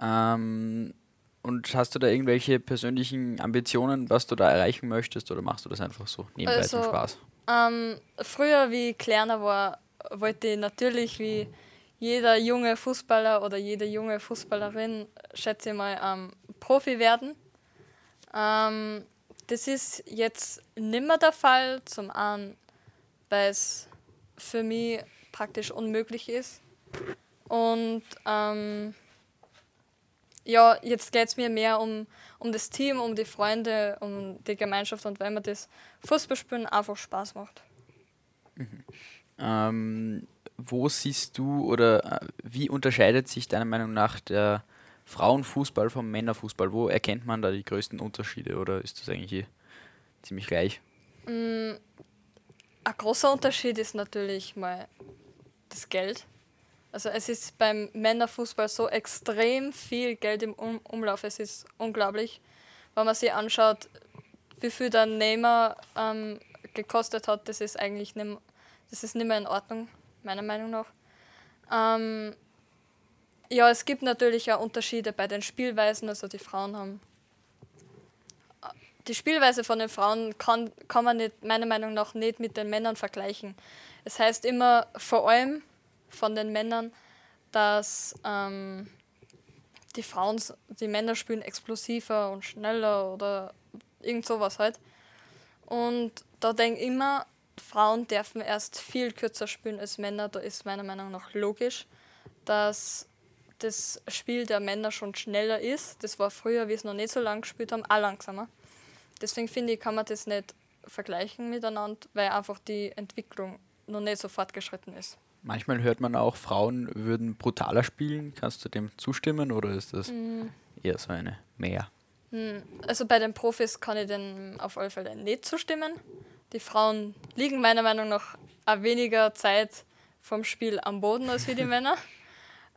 Ähm, und hast du da irgendwelche persönlichen Ambitionen, was du da erreichen möchtest, oder machst du das einfach so nebenbei zum Also, Spaß? Ähm, früher, wie ich kleiner war, wollte ich natürlich wie jeder junge Fußballer oder jede junge Fußballerin, schätze ich mal, ähm, Profi werden. Ähm, das ist jetzt nimmer der Fall. Zum einen, weil es für mich praktisch unmöglich ist. Und ähm, ja, jetzt geht es mir mehr um, um das Team, um die Freunde, um die Gemeinschaft und wenn man das Fußballspielen einfach Spaß macht. Ähm, wo siehst du oder äh, wie unterscheidet sich deiner Meinung nach der Frauenfußball vom Männerfußball? Wo erkennt man da die größten Unterschiede oder ist das eigentlich eh ziemlich gleich? Mm, Ein großer Unterschied ist natürlich mal das Geld. Also es ist beim Männerfußball so extrem viel Geld im um Umlauf, es ist unglaublich. Wenn man sich anschaut, wie viel der Neymar ähm, gekostet hat, das ist eigentlich nicht, das ist nicht mehr in Ordnung, meiner Meinung nach. Ähm, ja, es gibt natürlich auch Unterschiede bei den Spielweisen, also die Frauen haben die Spielweise von den Frauen kann, kann man nicht, meiner Meinung nach nicht mit den Männern vergleichen. Es heißt immer vor allem von den Männern, dass ähm, die Frauen, die Männer spielen explosiver und schneller oder irgend sowas halt. Und da denke ich immer, Frauen dürfen erst viel kürzer spielen als Männer. Da ist meiner Meinung nach logisch, dass das Spiel der Männer schon schneller ist. Das war früher, wie es noch nicht so lang gespielt haben, auch langsamer. Deswegen finde ich, kann man das nicht vergleichen miteinander, weil einfach die Entwicklung noch nicht so fortgeschritten ist. Manchmal hört man auch, Frauen würden brutaler spielen. Kannst du dem zustimmen oder ist das Mm. eher so eine mehr? Also bei den Profis kann ich dem auf alle Fälle nicht zustimmen. Die Frauen liegen meiner Meinung nach weniger Zeit vom Spiel am Boden als wie die [LAUGHS] Männer.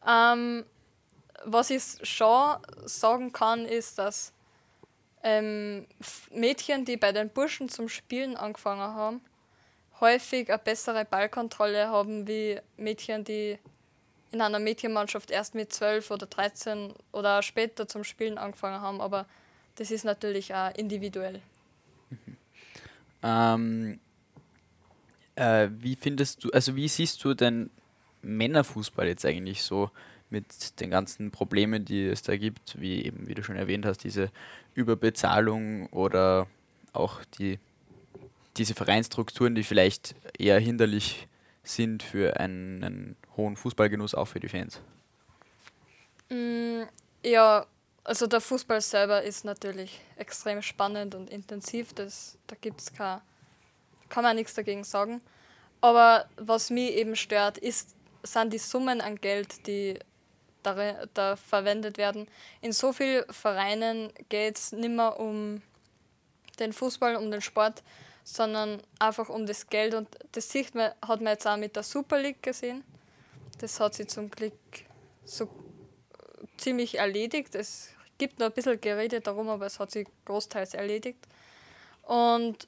Ähm, was ich schon sagen kann, ist, dass ähm, Mädchen, die bei den Burschen zum Spielen angefangen haben, häufig eine bessere Ballkontrolle haben wie Mädchen, die in einer Mädchenmannschaft erst mit 12 oder 13 oder später zum Spielen angefangen haben. Aber das ist natürlich auch individuell. Ähm, äh, wie findest du, also wie siehst du denn Männerfußball jetzt eigentlich so mit den ganzen Problemen, die es da gibt, wie eben, wie du schon erwähnt hast, diese Überbezahlung oder auch die, diese Vereinsstrukturen, die vielleicht eher hinderlich sind für einen, hohen Fußballgenuss, auch für die Fans? Mm, ja, also der Fußball selber ist natürlich extrem spannend und intensiv. Das, da gibt's kein, kann man nichts dagegen sagen. Aber was mich eben stört, ist, sind die Summen an Geld, die darin, da verwendet werden. In so vielen Vereinen geht es nicht mehr um den Fußball, um den Sport, sondern einfach um das Geld. Und das sieht man, hat man jetzt auch mit der Super League gesehen. Das hat sich zum Glück so ziemlich erledigt. Es gibt noch ein bisschen Gerede darum, aber es hat sich großteils erledigt. Und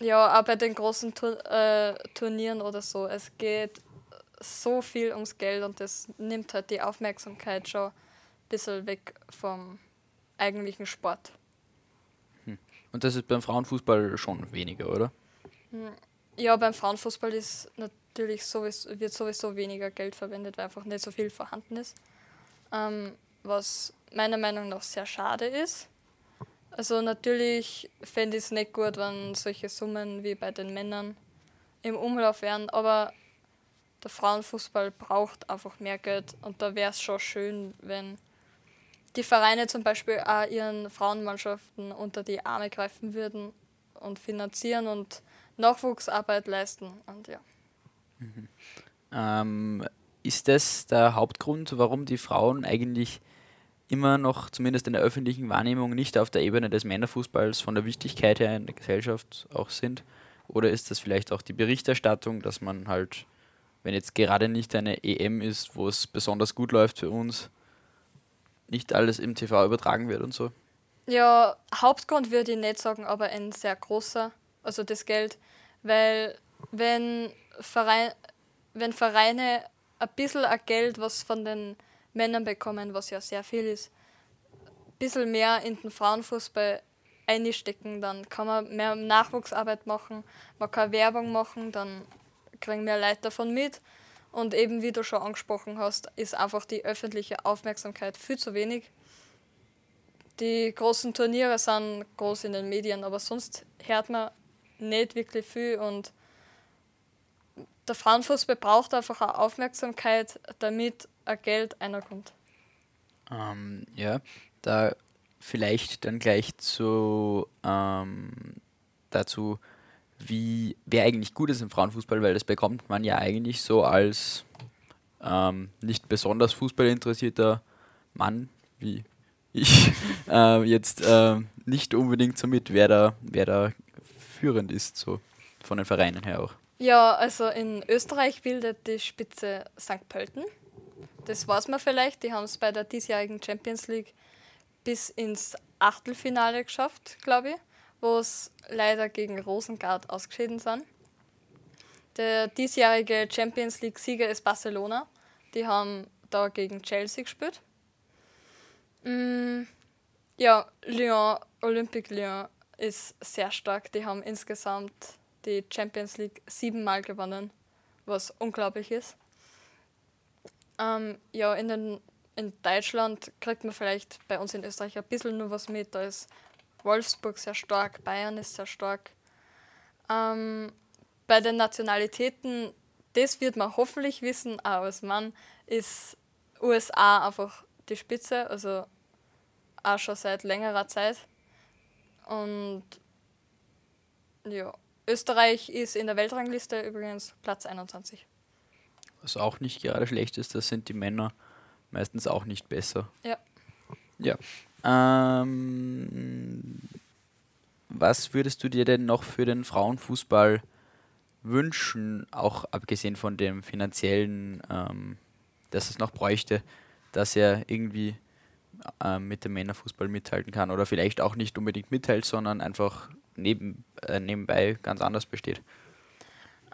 ja, auch bei den großen Tur äh, Turnieren oder so, es geht so viel ums Geld und das nimmt halt die Aufmerksamkeit schon ein bisschen weg vom eigentlichen Sport. Und das ist beim Frauenfußball schon weniger, oder? Ja, beim Frauenfußball ist natürlich sowieso, wird sowieso weniger Geld verwendet, weil einfach nicht so viel vorhanden ist. Ähm, was meiner Meinung nach sehr schade ist. Also natürlich fände ich es nicht gut, wenn solche Summen wie bei den Männern im Umlauf wären, aber der Frauenfußball braucht einfach mehr Geld und da wäre es schon schön, wenn die Vereine zum Beispiel auch ihren Frauenmannschaften unter die Arme greifen würden und finanzieren und Nachwuchsarbeit leisten. Und ja. Ähm, ist das der Hauptgrund, warum die Frauen eigentlich immer noch, zumindest in der öffentlichen Wahrnehmung, nicht auf der Ebene des Männerfußballs von der Wichtigkeit her in der Gesellschaft auch sind? Oder ist das vielleicht auch die Berichterstattung, dass man halt, wenn jetzt gerade nicht eine EM ist, wo es besonders gut läuft für uns, nicht alles im TV übertragen wird und so? Ja, Hauptgrund würde ich nicht sagen, aber ein sehr großer, also das Geld, weil wenn, Verein, wenn Vereine ein bisschen ein Geld, was von den Männern bekommen, was ja sehr viel ist, ein bisschen mehr in den Frauenfußball einstecken, dann kann man mehr Nachwuchsarbeit machen, man kann Werbung machen, dann kriegen mehr Leute davon mit. Und eben, wie du schon angesprochen hast, ist einfach die öffentliche Aufmerksamkeit viel zu wenig. Die großen Turniere sind groß in den Medien, aber sonst hört man nicht wirklich viel und der Frauenfußball braucht einfach auch Aufmerksamkeit, damit ein Geld einerkommt. Ähm, ja, da vielleicht dann gleich zu, ähm, dazu, wie wer eigentlich gut ist im Frauenfußball, weil das bekommt man ja eigentlich so als ähm, nicht besonders fußballinteressierter Mann wie ich [LAUGHS] äh, jetzt äh, nicht unbedingt so mit, wer da, wer da führend ist, so von den Vereinen her auch. Ja, also in Österreich bildet die Spitze St. Pölten. Das weiß man vielleicht. Die haben es bei der diesjährigen Champions League bis ins Achtelfinale geschafft, glaube ich, wo es leider gegen Rosengard ausgeschieden sind. Der diesjährige Champions League-Sieger ist Barcelona. Die haben da gegen Chelsea gespielt. Mm, ja, Lyon, Olympique Lyon ist sehr stark. Die haben insgesamt die Champions League siebenmal gewonnen, was unglaublich ist. Ähm, ja, in, den, in Deutschland kriegt man vielleicht bei uns in Österreich ein bisschen nur was mit. Da ist Wolfsburg sehr stark, Bayern ist sehr stark. Ähm, bei den Nationalitäten, das wird man hoffentlich wissen, auch als Mann, ist USA einfach die Spitze, also auch schon seit längerer Zeit. Und ja, Österreich ist in der Weltrangliste übrigens Platz 21. Was auch nicht gerade schlecht ist, das sind die Männer meistens auch nicht besser. Ja. Ja. Ähm, was würdest du dir denn noch für den Frauenfußball wünschen, auch abgesehen von dem finanziellen, ähm, dass es noch bräuchte, dass er irgendwie ähm, mit dem Männerfußball mithalten kann oder vielleicht auch nicht unbedingt mithält, sondern einfach neben, äh, nebenbei ganz anders besteht?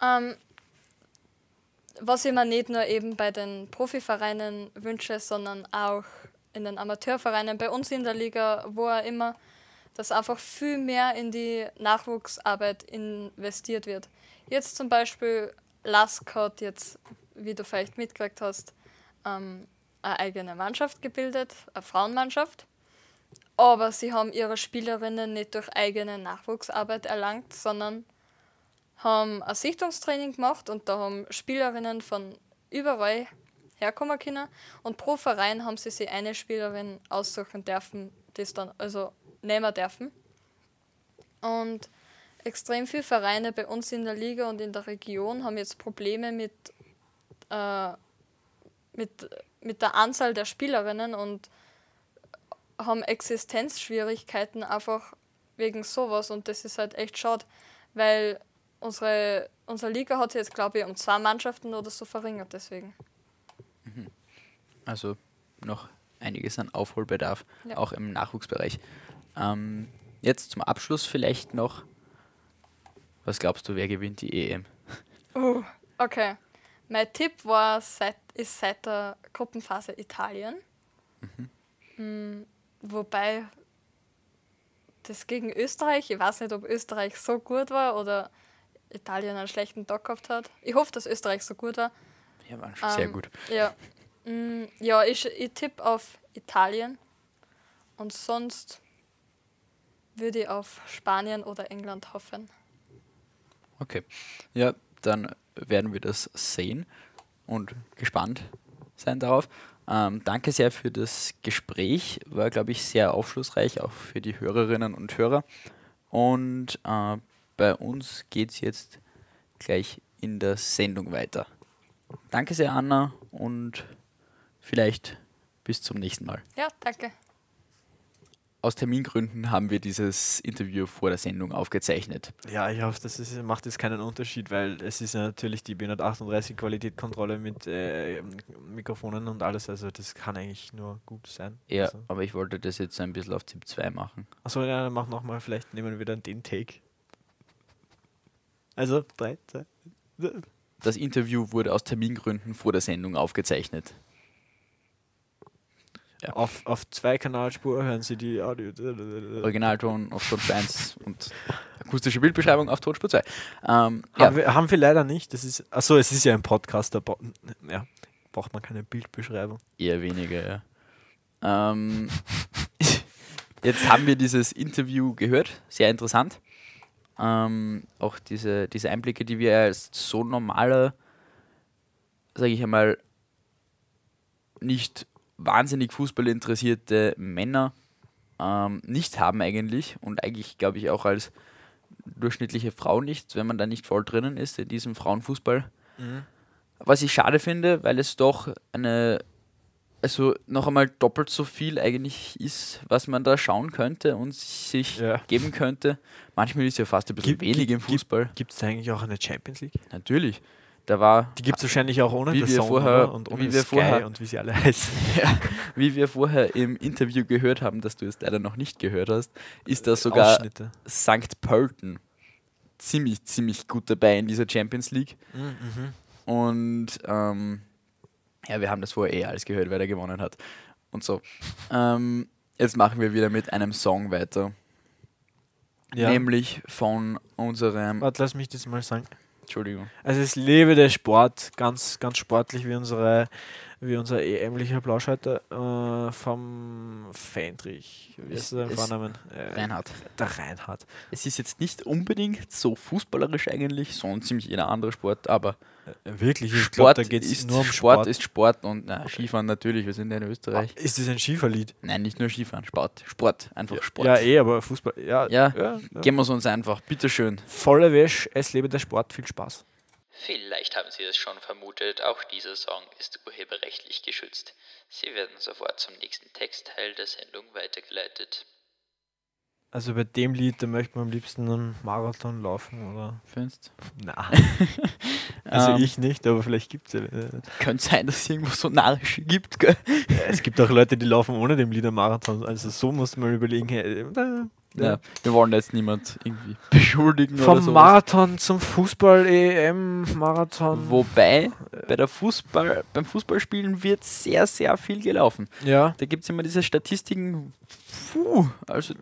Ähm, was ich mir nicht nur eben bei den Profivereinen wünsche, sondern auch in den Amateurvereinen, bei uns in der Liga, wo auch immer, dass einfach viel mehr in die Nachwuchsarbeit investiert wird. Jetzt zum Beispiel Lask hat jetzt, wie du vielleicht mitgekriegt hast, ähm, eine eigene Mannschaft gebildet, eine Frauenmannschaft. Aber sie haben ihre Spielerinnen nicht durch eigene Nachwuchsarbeit erlangt, sondern haben ein Sichtungstraining gemacht und da haben Spielerinnen von überall herkommen können. Und pro Verein haben sie sich eine Spielerin aussuchen dürfen, das dann also nehmen dürfen. Und extrem viele Vereine bei uns in der Liga und in der Region haben jetzt Probleme mit, äh, mit, mit der Anzahl der Spielerinnen und haben Existenzschwierigkeiten einfach wegen sowas und das ist halt echt schade, weil unsere, unsere Liga hat sich jetzt, glaube ich, um zwei Mannschaften oder so verringert deswegen. Also noch einiges an Aufholbedarf, Ja. auch im Nachwuchsbereich. Ähm, jetzt zum Abschluss vielleicht noch, was glaubst du, wer gewinnt die EM? Oh, okay. Mein Tipp war seit, ist seit der Gruppenphase Italien. Mm, wobei das gegen Österreich, ich weiß nicht, ob Österreich so gut war oder Italien einen schlechten Tag gehabt hat. Ich hoffe, dass Österreich so gut war. Ja, waren schon sehr Ähm, gut. Ja, mm, ja ich, ich tippe auf Italien. Und sonst, würde ich auf Spanien oder England hoffen. Okay. Ja, dann werden wir das sehen und gespannt sein darauf. Ähm, danke sehr für das Gespräch. War, glaube ich, sehr aufschlussreich, auch für die Hörerinnen und Hörer. Und äh, bei uns geht es jetzt gleich in der Sendung weiter. Danke sehr, Anna, und vielleicht bis zum nächsten Mal. Ja, danke. Aus Termingründen haben wir dieses Interview vor der Sendung aufgezeichnet. Ja, ich hoffe, das ist, macht jetzt keinen Unterschied, weil es ist ja natürlich die B138 Qualitätkontrolle mit äh, Mikrofonen und alles, also das kann eigentlich nur gut sein. Ja, Also. aber ich wollte das jetzt ein bisschen auf Tipp 2 machen. Achso, ja, dann mach nochmal, vielleicht nehmen wir wieder den Take. Also, drei, zwei. Das Interview wurde aus Termingründen vor der Sendung aufgezeichnet. Ja. Auf, auf zwei Kanalspur hören Sie die Audio. Originalton auf Tonspur 1 und akustische Bildbeschreibung auf Tonspur 2. Ähm, Haben, ja, wir, haben wir leider nicht. Das ist, achso, es ist ja ein Podcast, da ja, braucht man keine Bildbeschreibung. eher weniger, ja. Ähm, [LAUGHS] jetzt haben wir dieses Interview gehört, sehr interessant. Ähm, auch diese, diese Einblicke, die wir als so normale, sage ich einmal, nicht wahnsinnig Fußball interessierte Männer ähm, nicht haben eigentlich und eigentlich glaube ich auch als durchschnittliche Frau nicht, wenn man da nicht voll drinnen ist in diesem Frauenfußball. Was ich schade finde, weil es doch eine, also noch einmal doppelt so viel eigentlich ist, was man da schauen könnte und sich Ja. geben könnte. Manchmal ist ja fast ein bisschen Gibt- wenig im Fußball. Gibt es eigentlich auch eine Champions League? Natürlich. Da war, Die gibt es wahrscheinlich auch ohne Wie wir vorher- und ohne wie wir Sky vorher- und wie sie alle heißen. [LAUGHS] wie wir vorher im Interview gehört haben, dass du es leider noch nicht gehört hast, ist da sogar Ausschnitte. St. Pölten ziemlich, ziemlich gut dabei in dieser Champions League. Mhm. Und ähm, ja, wir haben das vorher eh alles gehört, wer da gewonnen hat. Und so. Ähm, jetzt machen wir wieder mit einem Song weiter. Ja. Nämlich von unserem. Warte, lass mich das mal sagen. Entschuldigung. Also es lebe der Sport, ganz, ganz sportlich wie unsere, wie unser EM-licher Blauschalter äh, vom Fendrich. Wie ist es- Vornamen? Äh, Reinhard. Der Reinhard. Es ist jetzt nicht unbedingt so fußballerisch eigentlich, sondern ziemlich jeder andere Sport, aber wirklich, ich Sport, glaube, da geht es ist, nur um Sport, Sport. ist Sport und na, Skifahren natürlich, wir sind ja in Österreich. ist das ein Skifahrlied? Nein, nicht nur Skifahren, Sport. Sport, einfach Sport. Ja, eh, aber Fußball. Ja, Ja, ja, ja. Geben wir es uns einfach, bitteschön. Volle Wäsche, es lebe der Sport, viel Spaß. Vielleicht haben Sie es schon vermutet, auch dieser Song ist urheberrechtlich geschützt. Sie werden sofort zum nächsten Textteil der Sendung weitergeleitet. Also bei dem Lied, da möchte man am liebsten einen Marathon laufen, oder? Findest Na. [LAUGHS] also Ähm. ich nicht, aber vielleicht gibt es ja. Äh, Könnte sein, dass es irgendwo so Narische gibt, gell? es gibt auch Leute, die laufen ohne dem Lied einen Marathon. Also so muss man überlegen. äh, äh, Ja. wir wollen jetzt niemand irgendwie beschuldigen oder Vom so. Marathon zum Fußball-EM-Marathon. Wobei, bei der Fußball, beim Fußballspielen wird sehr, sehr viel gelaufen. Ja, Da gibt es immer diese Statistiken, puh, also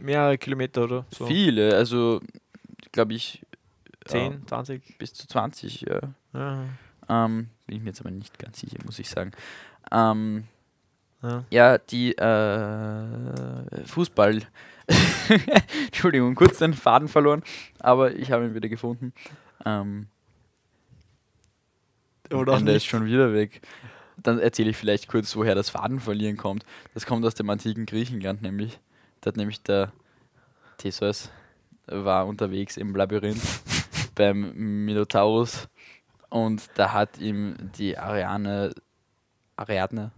mehrere Kilometer oder so. viele, also glaube ich 10, 20. bis zu 20, ja. Ja. Ähm, bin ich mir jetzt aber nicht ganz sicher, muss ich sagen. Ähm, Ja. ja, die äh, Fußball. [LAUGHS] Entschuldigung, kurz den Faden verloren, aber ich habe ihn wieder gefunden. Ähm, Oder auch und der ist nicht. schon wieder weg. Dann erzähle ich vielleicht kurz, woher das Fadenverlieren kommt. Das kommt aus dem antiken Griechenland nämlich. Da hat nämlich der Theseus war unterwegs im Labyrinth [LAUGHS] beim Minotaurus und da hat ihm die Ariane, Ariadne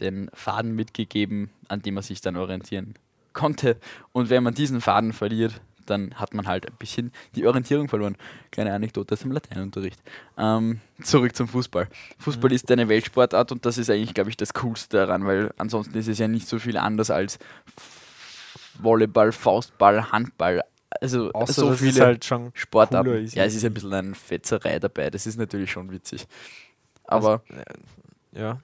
den Faden mitgegeben, an dem er sich dann orientieren konnte. Und wenn man diesen Faden verliert, dann hat man halt ein bisschen die Orientierung verloren. Kleine Anekdote aus dem Lateinunterricht. Ähm, zurück zum Fußball. Fußball ist eine Weltsportart und das ist eigentlich, glaube ich, das Coolste daran, weil ansonsten ist es ja nicht so viel anders als Volleyball, Faustball, Handball. Also Außer, so viele halt schon Sportarten. ist ja, es ist ein bisschen eine Fetzerei dabei. Das ist natürlich schon witzig. Aber Also, ja.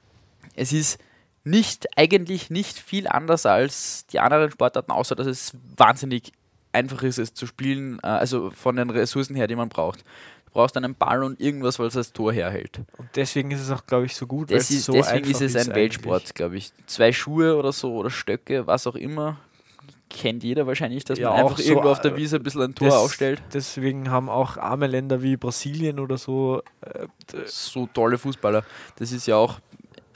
es ist nicht, eigentlich nicht viel anders als die anderen Sportarten, außer dass es wahnsinnig einfach ist, es zu spielen, äh, also von den Ressourcen her, die man braucht. Du brauchst einen Ball und irgendwas, was das Tor herhält. Und deswegen ist es auch, glaube ich, so gut. weil Das es ist, so deswegen ist es ein eigentlich. Weltsport, glaube ich. Zwei Schuhe oder so oder Stöcke, was auch immer, kennt jeder wahrscheinlich, dass Ja, man einfach so, irgendwo auf der äh, Wiese ein bisschen ein Tor das- aufstellt. Deswegen haben auch arme Länder wie Brasilien oder so äh, So tolle Fußballer. Das ist ja auch,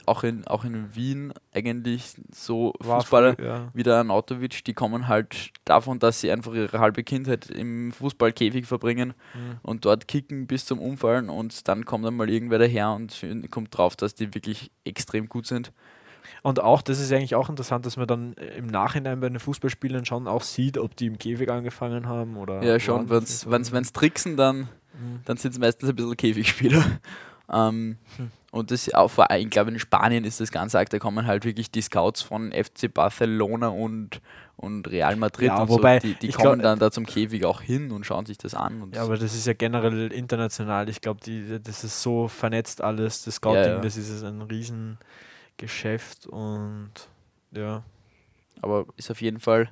auch, in, auch in Wien eigentlich so war Fußballer früher, ja. wie der Anatovic, die kommen halt davon, dass sie einfach ihre halbe Kindheit im Fußballkäfig verbringen Mhm. und dort kicken bis zum Umfallen und dann kommt dann mal irgendwer daher und kommt drauf, dass die wirklich extrem gut sind. Und auch, das ist eigentlich auch interessant, dass man dann im Nachhinein bei den Fußballspielern schon auch sieht, ob die im Käfig angefangen haben oder. Ja, schon, wenn es tricksen, dann, Mhm. dann sind es meistens ein bisschen Käfigspieler. [LAUGHS] ähm, Hm. Und das auch vor allem, ich glaube in Spanien ist das ganz arg, da kommen halt wirklich die Scouts von FC Barcelona und, und Real Madrid Ja, und wobei, so, die, die kommen glaub- dann da zum Käfig auch hin und schauen sich das an. Ja, aber das ist ja generell international. Ich glaube, das ist so vernetzt alles. Das Scouting, Ja, ja. das ist ein Riesengeschäft und ja. aber ist auf jeden Fall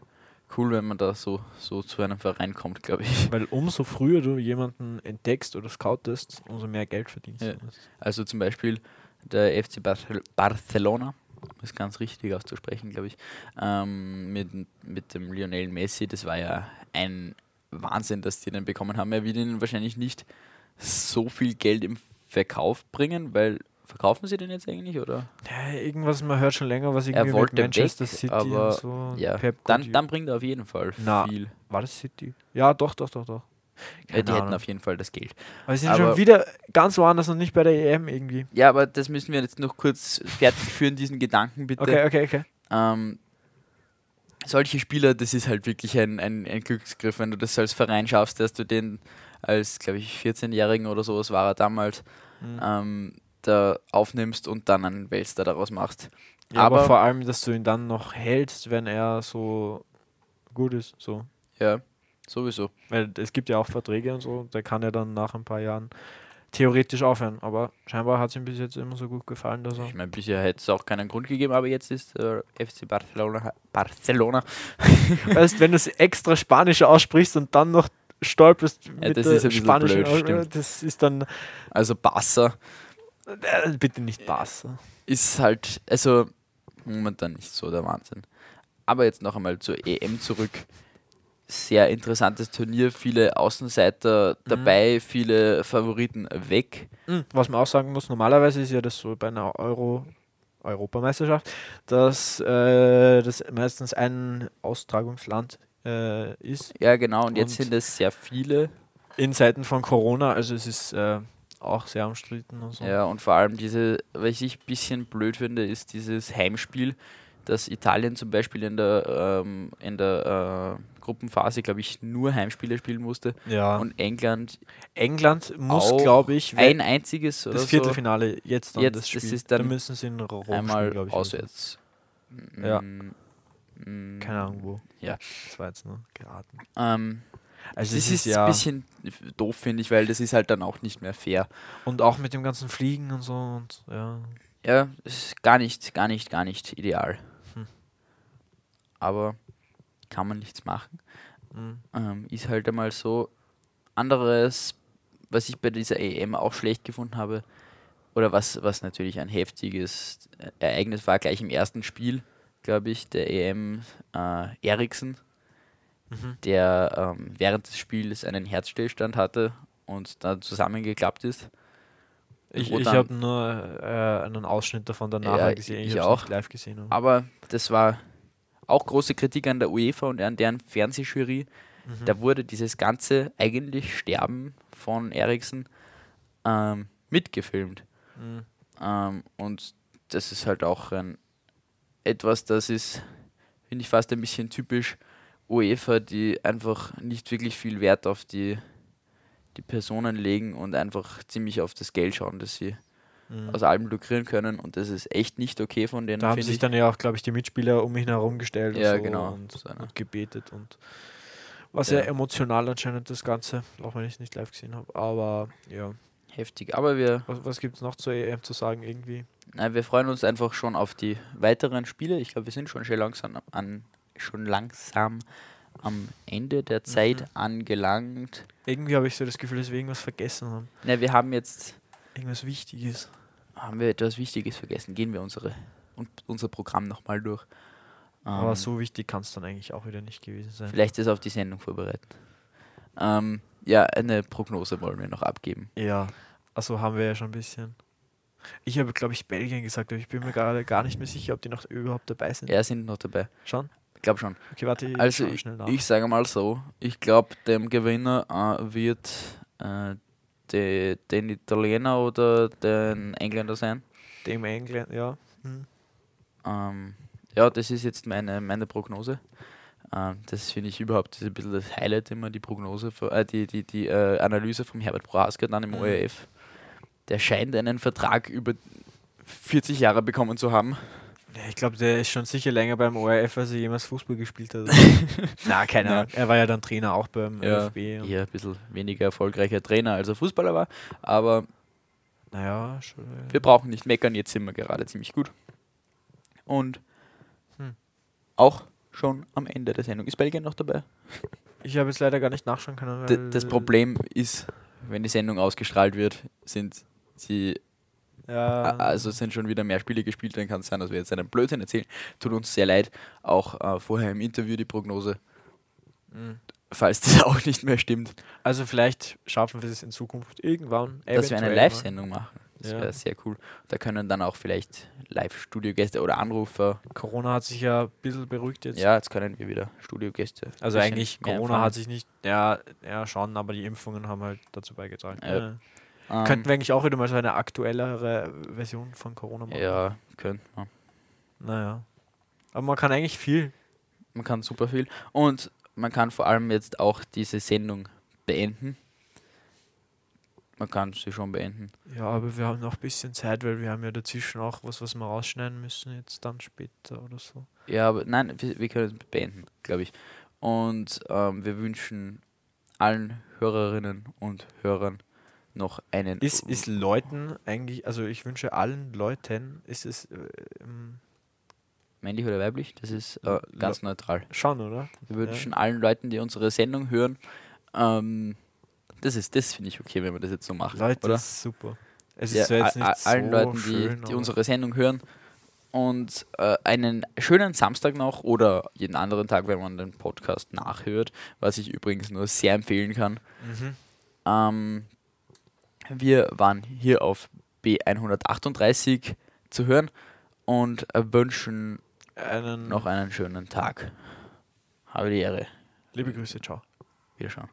cool, wenn man da so, so zu einem Verein kommt, glaube ich. Weil umso früher du jemanden entdeckst oder scoutest, umso mehr Geld verdienst Ja. du. Also zum Beispiel der FC Barcel Barcelona, ist ganz richtig auszusprechen, glaube ich, ähm, mit, mit dem Lionel Messi, das war ja ein Wahnsinn, dass die den bekommen haben. Er wird ihnen wahrscheinlich nicht so viel Geld im Verkauf bringen, weil verkaufen sie den jetzt eigentlich oder? Ja, irgendwas, man hört schon länger, was Er irgendwie wollte mit Manchester weg, City aber und so. Ja, dann, dann bringt er auf jeden Fall Na, viel. War das City? Ja, doch, doch, doch, doch. Ja, Keine die hätten Ahnung. auf jeden Fall das Geld. Aber sie sind aber- schon wieder ganz woanders und nicht bei der EM irgendwie. Ja, aber das müssen wir jetzt noch kurz fertig führen, diesen Gedanken bitte. Okay, okay, okay. Ähm, solche Spieler, das ist halt wirklich ein, ein, ein Glücksgriff, wenn du das als Verein schaffst, dass du den als, glaube ich, 14-Jährigen oder sowas war er damals, Mhm. ähm, da aufnimmst und dann einen Weltstar daraus machst. Ja, aber, aber- vor allem, dass du ihn dann noch hältst, wenn er so gut ist. So. Ja, sowieso. Weil es gibt ja auch Verträge und so, der kann ja dann nach ein paar Jahren theoretisch aufhören. Aber scheinbar hat es ihm bis jetzt immer so gut gefallen, dass er. Ich meine, bisher hätte es auch keinen Grund gegeben, aber jetzt ist äh, FC Barcelona, Barcelona [LAUGHS] weißt, wenn du es extra Spanisch aussprichst und dann noch stolperst mit das der ist ein spanischen blöd, stimmt. das ist dann also Barca bitte nicht Barca. ist halt, also momentan nicht so der Wahnsinn. Aber jetzt noch einmal zur EM zurück. Sehr interessantes Turnier, viele Außenseiter dabei, viele Favoriten weg. Mhm. Was man auch sagen muss, normalerweise ist ja das so bei einer Euro Europameisterschaft, dass äh, das meistens ein Austragungsland äh, ist Ja, genau, und jetzt Und- sind es sehr viele. in Zeiten von Corona, also es ist äh, auch sehr umstritten und so. Ja, und vor allem diese, was ich ein bisschen blöd finde, ist dieses Heimspiel, dass Italien zum Beispiel in der, ähm, in der äh, Gruppenphase, glaube ich, nur Heimspiele spielen musste. Ja. Und England England muss, glaube ich, ein einziges das so Viertelfinale jetzt dann Jetzt, das das Spiel. ist dann da müssen sie in Rom einmal spielen, ich, so. auswärts. Ja. Mm, mm, Keine Ahnung wo. Ja. Das war jetzt nur geraten. Ähm, Also das ist ist ja ein bisschen doof, finde ich, weil das ist halt dann auch nicht mehr fair. und auch mit dem ganzen Fliegen und so und ja. Ja, ist gar nicht, gar nicht, gar nicht ideal. Hm. Aber kann man nichts machen. Mhm. Ähm, ist halt einmal so. Anderes, was ich bei dieser EM auch schlecht gefunden habe, oder was, was natürlich ein heftiges Ereignis war, gleich im ersten Spiel, glaube ich, der EM äh, Eriksen, Mhm. der ähm, während des Spiels einen Herzstillstand hatte und dann zusammengeklappt ist. Ich, ich habe nur äh, einen Ausschnitt davon danach Ja, gesehen. ich Ich, auch. live gesehen. aber- Aber das war auch große Kritik an der UEFA und an deren Fernsehjury. Mhm. Da wurde dieses ganze eigentlich Sterben von Eriksen ähm, mitgefilmt. Mhm. Ähm, und das ist halt auch ein, etwas, das ist, finde ich, fast ein bisschen typisch UEFA, die einfach nicht wirklich viel Wert auf die, die Personen legen und einfach ziemlich auf das Geld schauen, das sie Mhm. aus allem lukrieren können. Und das ist echt nicht okay von denen, Da haben sich ich. dann ja auch, glaube ich, die Mitspieler um ihn herum gestellt Ja, und, so genau. und, So und gebetet und war Ja. sehr emotional anscheinend das Ganze, auch wenn ich es nicht live gesehen habe. Aber ja, Heftig. Aber wir, was, was gibt es noch zur EM zu sagen irgendwie? nein, wir freuen uns einfach schon auf die weiteren Spiele. Ich glaube, wir sind schon schon langsam an schon langsam am Ende der Zeit Mhm. angelangt. Irgendwie habe ich so das Gefühl, dass wir irgendwas vergessen haben. Ne, wir haben jetzt Irgendwas Wichtiges. haben wir etwas Wichtiges vergessen. Gehen wir unsere und unser Programm nochmal durch. Aber Ähm, so wichtig kann es dann eigentlich auch wieder nicht gewesen sein. Vielleicht ist auf die Sendung vorbereiten. Ähm, ja, eine Prognose wollen wir noch abgeben. Ja, also haben wir ja schon ein bisschen. Ich habe, glaube ich, Belgien gesagt, aber ich bin mir gerade gar nicht mehr sicher, ob die noch überhaupt dabei sind. Ja, sind noch dabei. Schon? Ich glaube schon. Okay, warte, ich Also ich, ich sage mal so, ich glaube, dem Gewinner äh, wird äh, de, den Italiener oder den Engländer sein. Dem England, ja. Hm. Ähm, ja, das ist jetzt meine, meine Prognose. Ähm, das finde ich überhaupt das ein bisschen das Highlight immer, die Prognose, von- äh, die, die, die äh, Analyse vom Herbert Prohaska dann im Mhm. ORF. Der scheint einen Vertrag über 40 Jahre bekommen zu haben. Ja, ich glaube, der ist schon sicher länger beim ORF, als er jemals Fußball gespielt hat. [LAUGHS] Na, keine Ja. Ahnung. Er war ja dann Trainer auch beim Ja, ÖFB. Eher ein bisschen weniger erfolgreicher Trainer, als er Fußballer war. Aber Naja, schon. äh, wir brauchen nicht meckern, jetzt sind wir gerade ziemlich gut. Und Hm. auch schon am Ende der Sendung. Ist Belgien noch dabei? Ich habe jetzt leider gar nicht nachschauen können. Das Problem ist, wenn die Sendung ausgestrahlt wird, sind sie Ja, also es sind schon wieder mehr Spiele gespielt, dann kann es sein, dass wir jetzt einen Blödsinn erzählen. Tut uns sehr leid. Auch äh, vorher im Interview die Prognose, Mhm. falls das [LAUGHS] auch nicht mehr stimmt, Also vielleicht schaffen wir es in Zukunft irgendwann. dass wir eine. Live-Sendung machen. Das Ja. wäre sehr cool. Da können dann auch vielleicht Live-Studiogäste oder Anrufer. Corona hat sich ja ein bisschen beruhigt jetzt. Ja, jetzt können wir wieder Studiogäste. Also eigentlich, Corona hat sich nicht, ja, ja schon, aber die Impfungen haben halt dazu beigetragen. Ja. Ähm, Könnten wir eigentlich auch wieder mal so eine aktuellere Version von Corona machen? Ja, können. Ja. Naja. Aber man kann eigentlich viel. Man kann super viel. Und man kann vor allem jetzt auch diese Sendung beenden. Man kann sie schon beenden. Ja, aber wir haben noch ein bisschen Zeit, weil wir haben ja dazwischen auch was, was wir rausschneiden müssen, jetzt dann später oder so. Ja, aber nein, wir, wir können es beenden, glaube ich. Und ähm, wir wünschen allen Hörerinnen und Hörern noch einen. Ist, ist Leuten eigentlich, also ich wünsche allen Leuten, ist es äh, ähm, männlich oder weiblich? Das ist äh, ganz neutral. schon, oder? Wir wünschen allen Leuten, die unsere Sendung hören, ähm, das ist, das finde ich okay, wenn wir das jetzt so machen, Leute, oder? ist super. Es Ja, ist zwar jetzt nicht allen so Leuten, die, schön, die aber- unsere Sendung hören. Und äh, einen schönen Samstag noch oder jeden anderen Tag, wenn man den Podcast nachhört, was ich übrigens nur sehr empfehlen kann. Mhm. Ähm, wir waren hier auf B138 zu hören und wünschen Einen noch einen schönen Tag. Habe die Ehre. liebe Grüße, ciao. Wiederschauen.